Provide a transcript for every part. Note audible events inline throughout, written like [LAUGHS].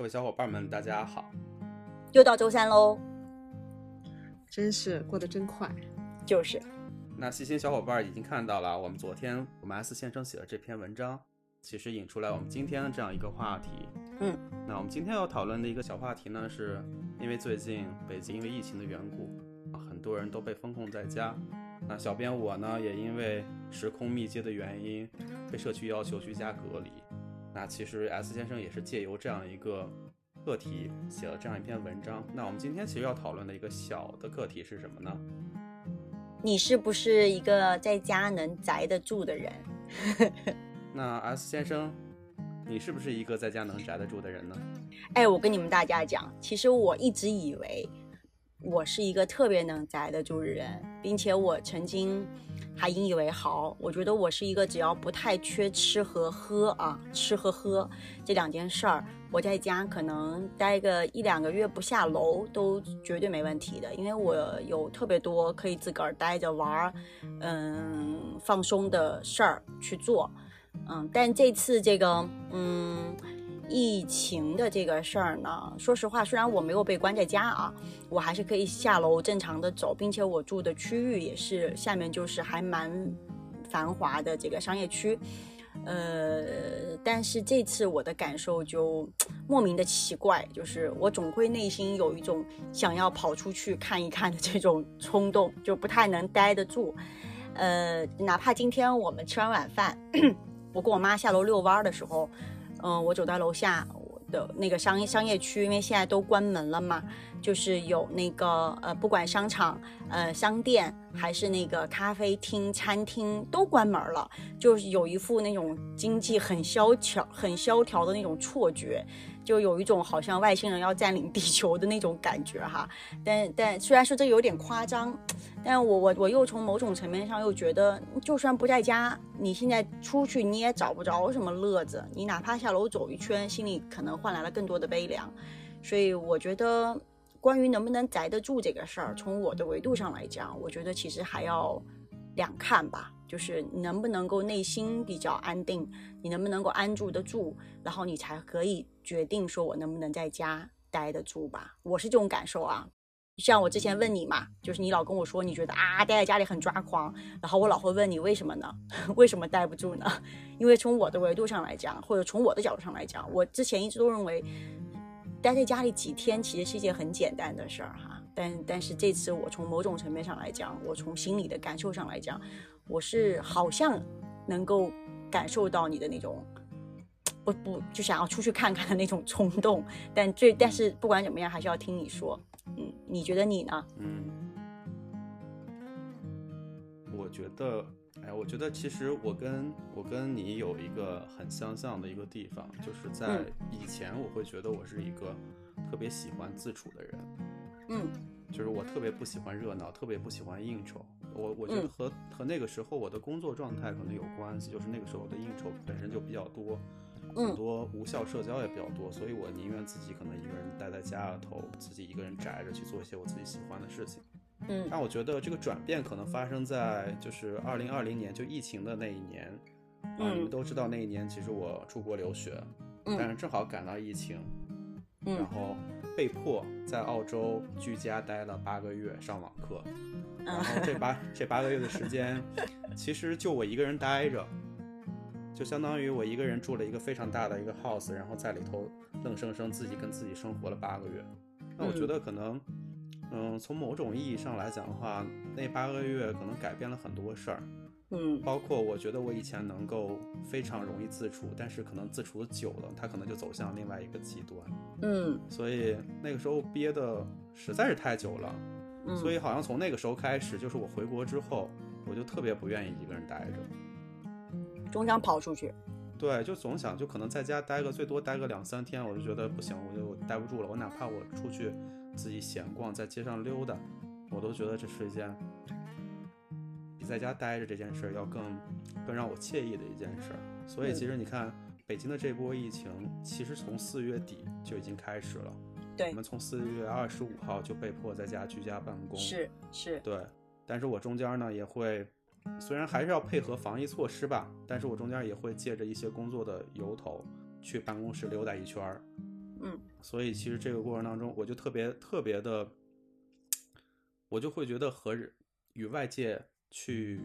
各位小伙伴们，大家好！又到周三喽，真是过得真快。就是，那细心小伙伴已经看到了，我们昨天我们 S 先生写的这篇文章，其实引出来我们今天的这样一个话题。嗯，那我们今天要讨论的一个小话题呢，是因为最近北京因为疫情的缘故，啊，很多人都被封控在家。那小编我呢，也因为时空密接的原因，被社区要求居家隔离。那其实 S 先生也是借由这样一个课题写了这样一篇文章。那我们今天其实要讨论的一个小的课题是什么呢？你是不是一个在家能宅得住的人？[LAUGHS] 那 S 先生，你是不是一个在家能宅得住的人呢？哎，我跟你们大家讲，其实我一直以为我是一个特别能宅得住的人，并且我曾经还引以为豪。我觉得我是一个只要不太缺吃和喝啊，吃和喝这两件事儿，我在家可能待个一两个月不下楼都绝对没问题的，因为我有特别多可以自个儿待着玩儿，嗯，放松的事儿去做。嗯，但这次这个，嗯，疫情的这个事儿呢，说实话，虽然我没有被关在家啊，我还是可以下楼正常的走，并且我住的区域也是下面就是还蛮繁华的这个商业区，呃，但是这次我的感受就莫名的奇怪，就是我总会内心有一种想要跑出去看一看的这种冲动，就不太能待得住。呃，哪怕今天我们吃完晚饭，[CLEARS THROAT] 我跟我妈下楼遛弯儿的时候，嗯、我走到楼下的那个商业商业区，因为现在都关门了嘛，就是有那个呃，不管商场、呃商店还是那个咖啡厅、餐厅都关门了，就是有一副那种经济很萧条、很萧条的那种错觉，就有一种好像外星人要占领地球的那种感觉哈。但但虽然说这有点夸张，但我我我又从某种层面上又觉得，就算不在家，你现在出去你也找不着什么乐子，你哪怕下楼走一圈，心里可能换来了更多的悲凉。所以我觉得，关于能不能宅得住这个事儿，从我的维度上来讲，我觉得其实还要两看吧，就是能不能够内心比较安定，你能不能够安住得住，然后你才可以决定说我能不能在家待得住吧。我是这种感受啊。像我之前问你嘛，就是你老跟我说你觉得啊待在家里很抓狂，然后我老会问你为什么呢？[LAUGHS] 为什么待不住呢？[LAUGHS] 因为从我的维度上来讲，或者从我的角度上来讲，我之前一直都认为待在家里几天其实是一件很简单的事儿哈。但但是这次我从某种层面上来讲，我从心理的感受上来讲，我是好像能够感受到你的那种。不不，就想要出去看看的那种冲动，但最但是不管怎么样，还是要听你说。嗯，你觉得你呢？嗯，我觉得，哎，我觉得其实我跟我跟你有一个很相像的一个地方，就是在嗯以前我会觉得我是一个特别喜欢自处的人，嗯就是我特别不喜欢热闹，特别不喜欢应酬。我我觉得嗯和、和那个时候我的工作状态可能有关系，就是那个时候的应酬本身就比较多，很嗯多无效社交也比较多，所以我宁愿自己可能一个人待在家里头，自己一个人宅着去做一些我自己喜欢的事情。嗯。但我觉得这个转变可能发生在就是二零二零年，就疫情的那一年。啊，嗯你们都知道那一年其实我出国留学，但嗯是正好赶到疫情，然嗯后被迫在澳洲居家待了八个月上网课，然嗯后这八这八个月的时间，其实就我一个人待着，就相当于我一个人住了一个非常大的一个 house，然后在里头愣生生自己跟自己生活了八个月。那我觉得可能，嗯，从某种意义上来讲的话，那八个月可能改变了很多事儿，嗯包括我觉得我以前能够非常容易自处，但是可能自处久了，它可能就走向另外一个极端。嗯所以那个时候憋的实在是太久了，嗯，所以好像从那个时候开始，就是我回国之后，我就特别不愿意一个人待着。终将跑出去。对，就总想就可能在家待个最多待个两三天，我就觉得不行，我就待不住了。我哪怕我出去自己闲逛，在街上溜达，我都觉得这是一件比在家待着这件事儿要更更让我惬意的一件事儿。所以其实你看，北京的这波疫情，其实从四月底就已经开始了。对我们从四月二十五号就被迫在家居家办公。是是，对，但是我中间呢也会，虽然还是要配合防疫措施吧，但是我中间也会借着一些工作的由头去办公室溜达一圈儿，嗯，所以其实这个过程当中，我就特别特别的，我就会觉得和人与外界去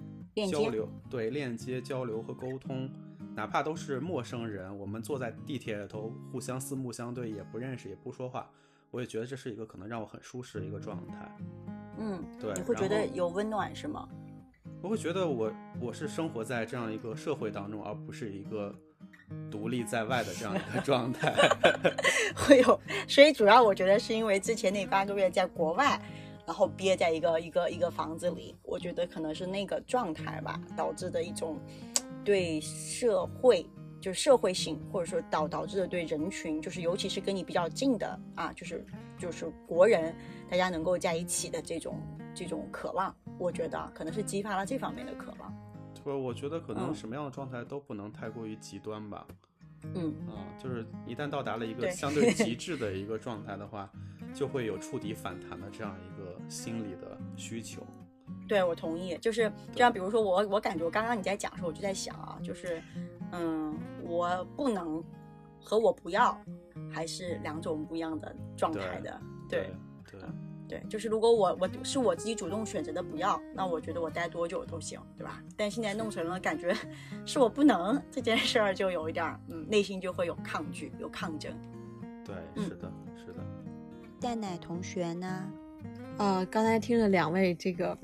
交流，对链接、交流和沟通，哪怕都是陌生人，我们坐在地铁里头互相四目相对，也不认识，也不说话，我也觉得这是一个可能让我很舒适的一个状态。嗯，对你会觉得有温暖是吗？我会觉得我我是生活在这样一个社会当中，而不是一个独立在外的这样一个状态。[LAUGHS] 会有，所以主要我觉得是因为之前那八个月在国外，然后憋在一个一个一个房子里，我觉得可能是那个状态吧，导致的一种对社会。就社会性，或者说导导致的对人群，就是尤其是跟你比较近的啊，就是就是国人，大家能够在一起的这种这种渴望，我觉得可能是激发了这方面的渴望。对，我觉得可能嗯什么样的状态都不能太过于极端吧。嗯，啊，就是一旦到达了一个相对极致的一个状态的话，就会有触底反弹的这样一个心理的需求。对，我同意。就是就像比如说我，我感觉我刚刚你在讲的时候，我就在想啊，就是，嗯，我不能和我不要，还是两种不一样的状态的。对对对，就是如果我我是我自己主动选择的不要，那我觉得我待多久都行，对吧？但现在弄成了感觉是我不能这件事儿，就有一点，嗯，内心就会有抗拒，有抗争。对，嗯是的，是的。蛋奶同学呢？呃，刚才听了两位这个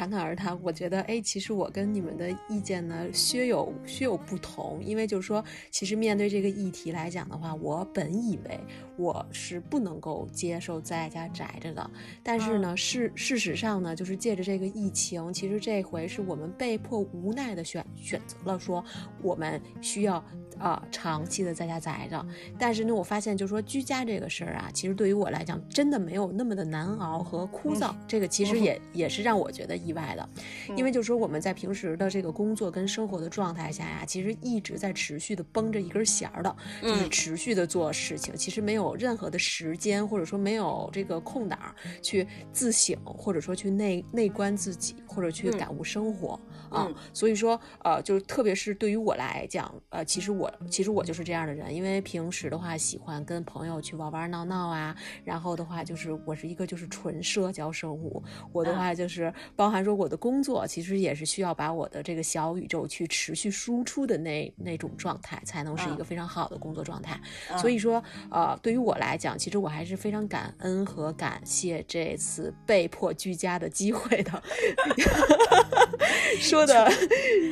侃侃而谈，我觉得，哎，其实我跟你们的意见呢，略有略有不同。因为就是说，其实面对这个议题来讲的话，我本以为我是不能够接受在家宅着的，但是呢，事事实上呢，就是借着这个疫情，其实这回是我们被迫无奈的选选择了说，我们需要啊、长期的在家宅着。但是呢，我发现就是说居家这个事儿啊，其实对于我来讲，真的没有那么的难熬和枯燥。这个其实也、也是让我觉得意外的，因为就是说我们在平时的这个工作跟生活的状态下呀，其实一直在持续的绷着一根弦儿的，就是嗯。持续的做事情，其实没有任何的时间或者说没有这个空档去自省，或者说去内内观自己，或者去嗯。感悟生活。啊。嗯，所以说，呃，就是特别是对于我来讲，呃，其实我其实我就是这样的人，因为平时的话喜欢跟朋友去玩玩闹闹啊，然后的话就是我是一个就是纯社交生物，我的嗯话就是包含说我的工作其实也是需要把我的这个小宇宙去持续输出的那那种状态，才能是一个嗯非常好的工作状态。嗯所以说，呃，对于我来讲，其实我还是非常感恩和感谢这次被迫居家的机会的。[LAUGHS] 说的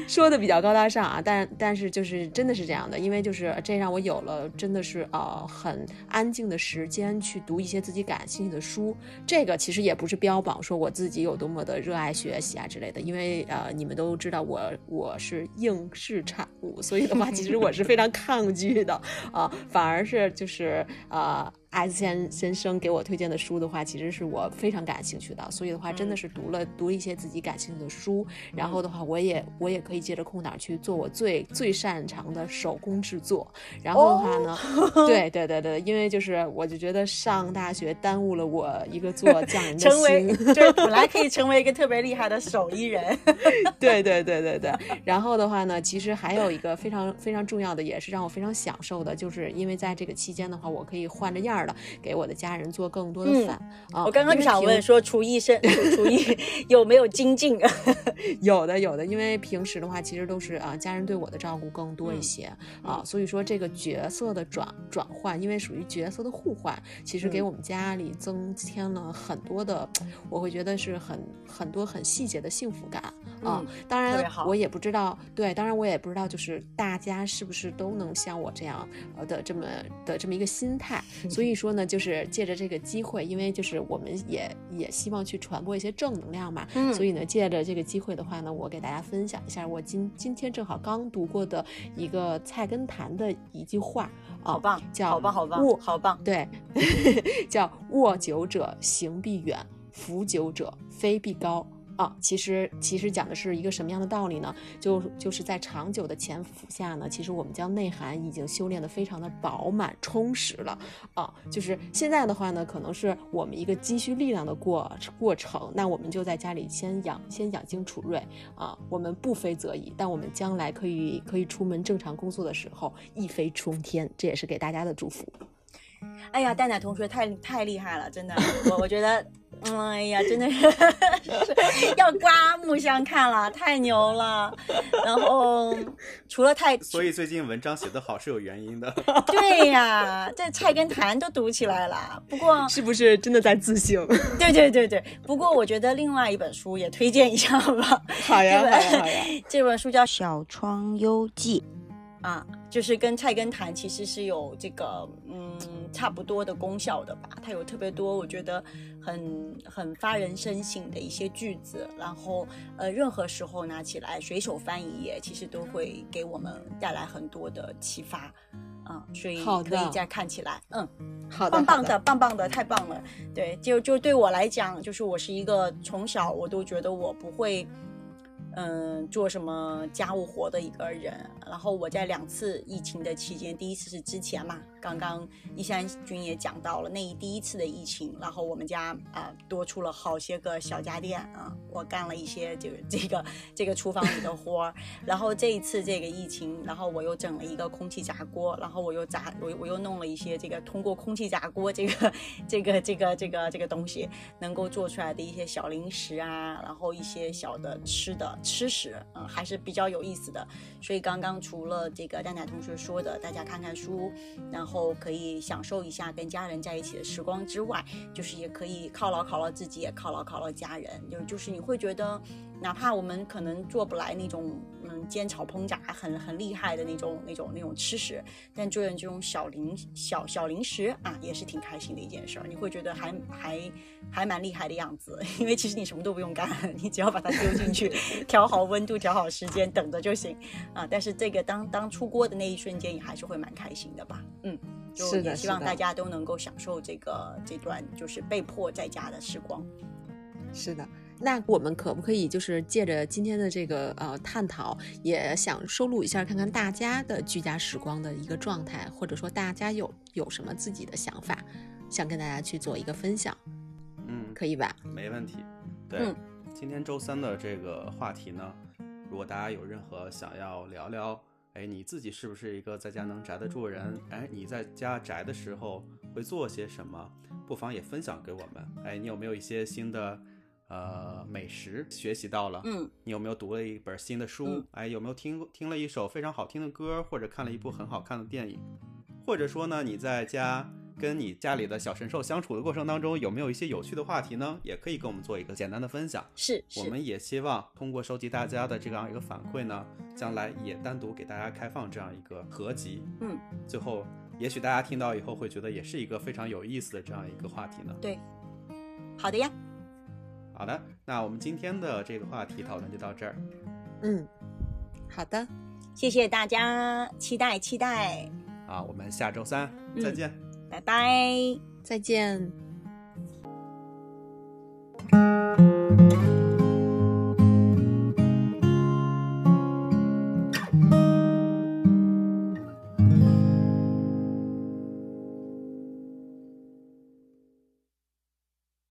说的比较高大上啊，但但是就是真的是这样的，因为就是这让我有了真的是呃很安静的时间去读一些自己感兴趣的书。这个其实也不是标榜说我自己有多么的热爱来学习啊之类的，因为呃你们都知道我我是应试产物，所以的话其实我是非常抗拒的啊、反而是就是呃。S 先先生给我推荐的书的话，其实是我非常感兴趣的，所以的话，真的是读了读一些自己感兴趣的书，然后的话，我也我也可以借着空档去做我最最擅长的手工制作。然后的话呢，对对对对，因为就是我就觉得上大学耽误了我一个做匠人的 [LAUGHS] 成为就是，本来可以成为一个特别厉害的手艺人。[LAUGHS] 对对对对对。然后的话呢，其实还有一个非常非常重要的，也是让我非常享受的，就是因为在这个期间的话，我可以换着样儿的给我的家人做更多的嗯饭、啊。我刚刚就想问说，厨艺生厨 [LAUGHS] 厨艺有没有精进？[LAUGHS] 有的有的，因为平时的话，其实都是啊、家人对我的照顾更多一嗯些、啊，所以说这个角色的转转换，因为属于角色的互换，其实给嗯我们家里增添了很多的，我会觉得是很很多很细节的幸福感啊。嗯当然我也不知道，对，当然我也不知道，就是大家是不是都能像我这样呃的这么的这么一个心态。所以说呢，就是借着这个机会，因为就是我们也也希望去传播一些正能量嘛，嗯所以呢，借着这个机会的话呢，我给大家分享一下我今今天正好刚读过的一个菜根谭的一句话啊，好棒，叫好棒，好棒，握好棒。对，[LAUGHS] 叫卧久者行必远，扶久者飞必高。啊，其实其实讲的是一个什么样的道理呢？就就是在长久的潜伏下呢，其实我们将内涵已经修炼的非常的饱满充实了啊。就是现在的话呢，可能是我们一个积蓄力量的过过程，那我们就在家里先养先养精储锐啊。我们不飞则已，但我们将来可以可以出门正常工作的时候一飞冲天，这也是给大家的祝福。[LAUGHS] 哎呀，蛋奶同学太太厉害了，真的，我我觉得，嗯，哎呀，真的是 [LAUGHS] 要刮目相看了，太牛了。然后除了太，所以最近文章写得好是有原因的。[LAUGHS] 对呀，这菜根谭都读起来了。不过是不是真的在自省？对对对对。不过我觉得另外一本书也推荐一下吧。好呀，好呀，好呀。这本书叫《小窗幽记》。啊，就是跟菜根谭其实是有这个嗯差不多的功效的吧。它有特别多，我觉得很很发人深省的一些句子，然后呃，任何时候拿起来随手翻一页，其实都会给我们带来很多的启发。啊，所以可以再看起来，嗯，好的，棒棒的，棒棒的，太棒了。对，就就对我来讲，就是我是一个从小我都觉得我不会。嗯，做什么家务活的一个人。然后我在两次疫情的期间，第一次是之前嘛，刚刚一山君也讲到了那一第一次的疫情，然后我们家啊多出了好些个小家电啊，我干了一些就是这个这个厨房里的活儿。然后这一次这个疫情，然后我又整了一个空气炸锅，然后我又炸我我又弄了一些这个通过空气炸锅这个这个这个这个这个东西能够做出来的一些小零食啊，然后一些小的吃的。吃食，嗯，还是比较有意思的。所以刚刚除了这个蛋奶同学说的，大家看看书，然后可以享受一下跟家人在一起的时光之外，就是也可以犒劳犒劳自己，也犒劳犒劳家人。就就是你会觉得。哪怕我们可能做不来那种煎炒烹炸很很厉害的那种那种那种吃食，但做点这种小零小小零食啊，也是挺开心的一件事儿。你会觉得还还还蛮厉害的样子，[LAUGHS] 因为其实你什么都不用干，[LAUGHS] 你只要把它丢进去，[LAUGHS] 调好温度，调好时间，等着就行啊。但是这个当当出锅的那一瞬间，你还是会蛮开心的吧？嗯，就也希望大家都能够享受这个这段就是被迫在家的时光。是的。那我们可不可以就是借着今天的这个呃探讨，也想收录一下，看看大家的居家时光的一个状态，或者说大家有有什么自己的想法，想跟大家去做一个分享。嗯，可以吧？没问题。对，今天周三的这个话题呢，如果大家有任何想要聊聊，哎，你自己是不是一个在家能宅得住人？哎，你在家宅的时候会做些什么？不妨也分享给我们。哎，你有没有一些新的？呃，美食学习到了，嗯，你有没有读了一本新的书？哎，有没有听听了一首非常好听的歌，或者看了一部很好看的电影？或者说呢，你在家跟你家里的小神兽相处的过程当中，有没有一些有趣的话题呢？也可以跟我们做一个简单的分享。是，我们也希望通过收集大家的这样一个反馈呢，将来也单独给大家开放这样一个合集。嗯，最后，也许大家听到以后会觉得也是一个非常有意思的这样一个话题呢。对，好的呀。好的，那我们今天的这个话题讨论就到这儿。嗯，好的，谢谢大家，期待期待。啊，我们下周三再见，拜拜，再见。